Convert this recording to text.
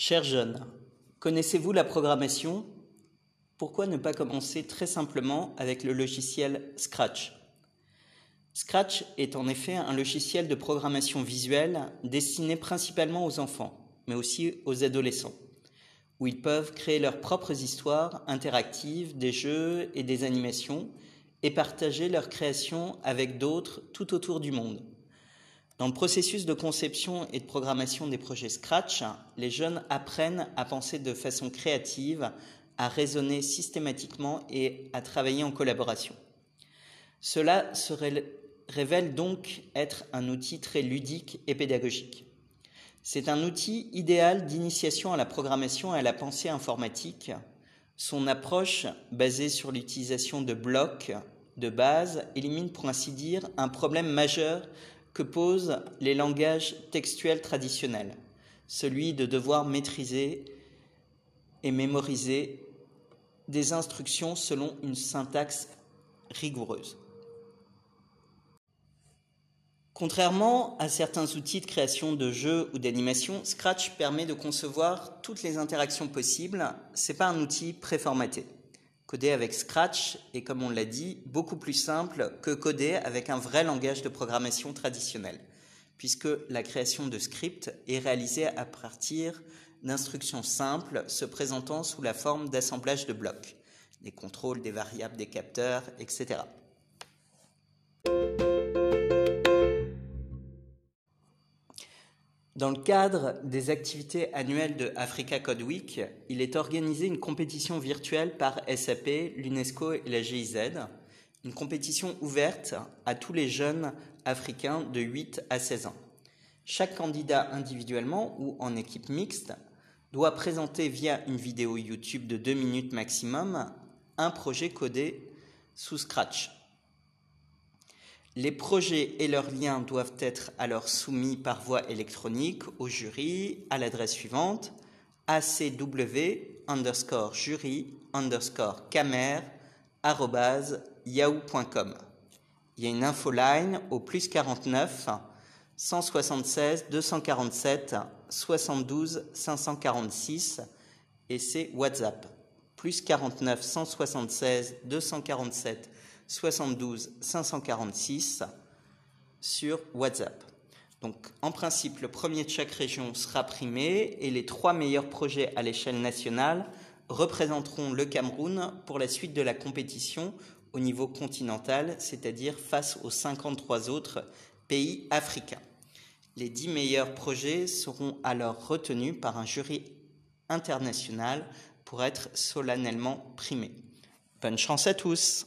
Chers jeunes, connaissez-vous la programmation? Pourquoi ne pas commencer très simplement avec le logiciel Scratch? Scratch est en effet un logiciel de programmation visuelle destiné principalement aux enfants, mais aussi aux adolescents, où ils peuvent créer leurs propres histoires interactives, des jeux et des animations, et partager leur création avec d'autres tout autour du monde. Dans le processus de conception et de programmation des projets Scratch, les jeunes apprennent à penser de façon créative, à raisonner systématiquement et à travailler en collaboration. Cela se révèle donc être un outil très ludique et pédagogique. C'est un outil idéal d'initiation à la programmation et à la pensée informatique. Son approche, basée sur l'utilisation de blocs de base, élimine pour ainsi dire un problème majeur que posent les langages textuels traditionnels, celui de devoir maîtriser et mémoriser des instructions selon une syntaxe rigoureuse. Contrairement à certains outils de création de jeux ou d'animation, Scratch permet de concevoir toutes les interactions possibles. C'est pas un outil préformaté. Coder avec Scratch est, comme on l'a dit, beaucoup plus simple que coder avec un vrai langage de programmation traditionnel, puisque la création de scripts est réalisée à partir d'instructions simples se présentant sous la forme d'assemblage de blocs, des contrôles, des variables, des capteurs, etc. Dans le cadre des activités annuelles de Africa Code Week, il est organisé une compétition virtuelle par SAP, l'UNESCO et la GIZ, une compétition ouverte à tous les jeunes africains de 8 à 16 ans. Chaque candidat individuellement ou en équipe mixte doit présenter via une vidéo YouTube de 2 minutes maximum un projet codé sous Scratch. Les projets et leurs liens doivent être alors soumis par voie électronique au jury à l'adresse suivante acw underscore jury underscore camer yahoo.com. Il y a une infoline au plus 49 176 247 72 546 et c'est WhatsApp. Plus 49 176 247 72 546 sur WhatsApp. Donc, en principe, le premier de chaque région sera primé et les trois meilleurs projets à l'échelle nationale représenteront le Cameroun pour la suite de la compétition au niveau continental, c'est-à-dire face aux 53 autres pays africains. Les dix meilleurs projets seront alors retenus par un jury international pour être solennellement primés. Bonne chance à tous!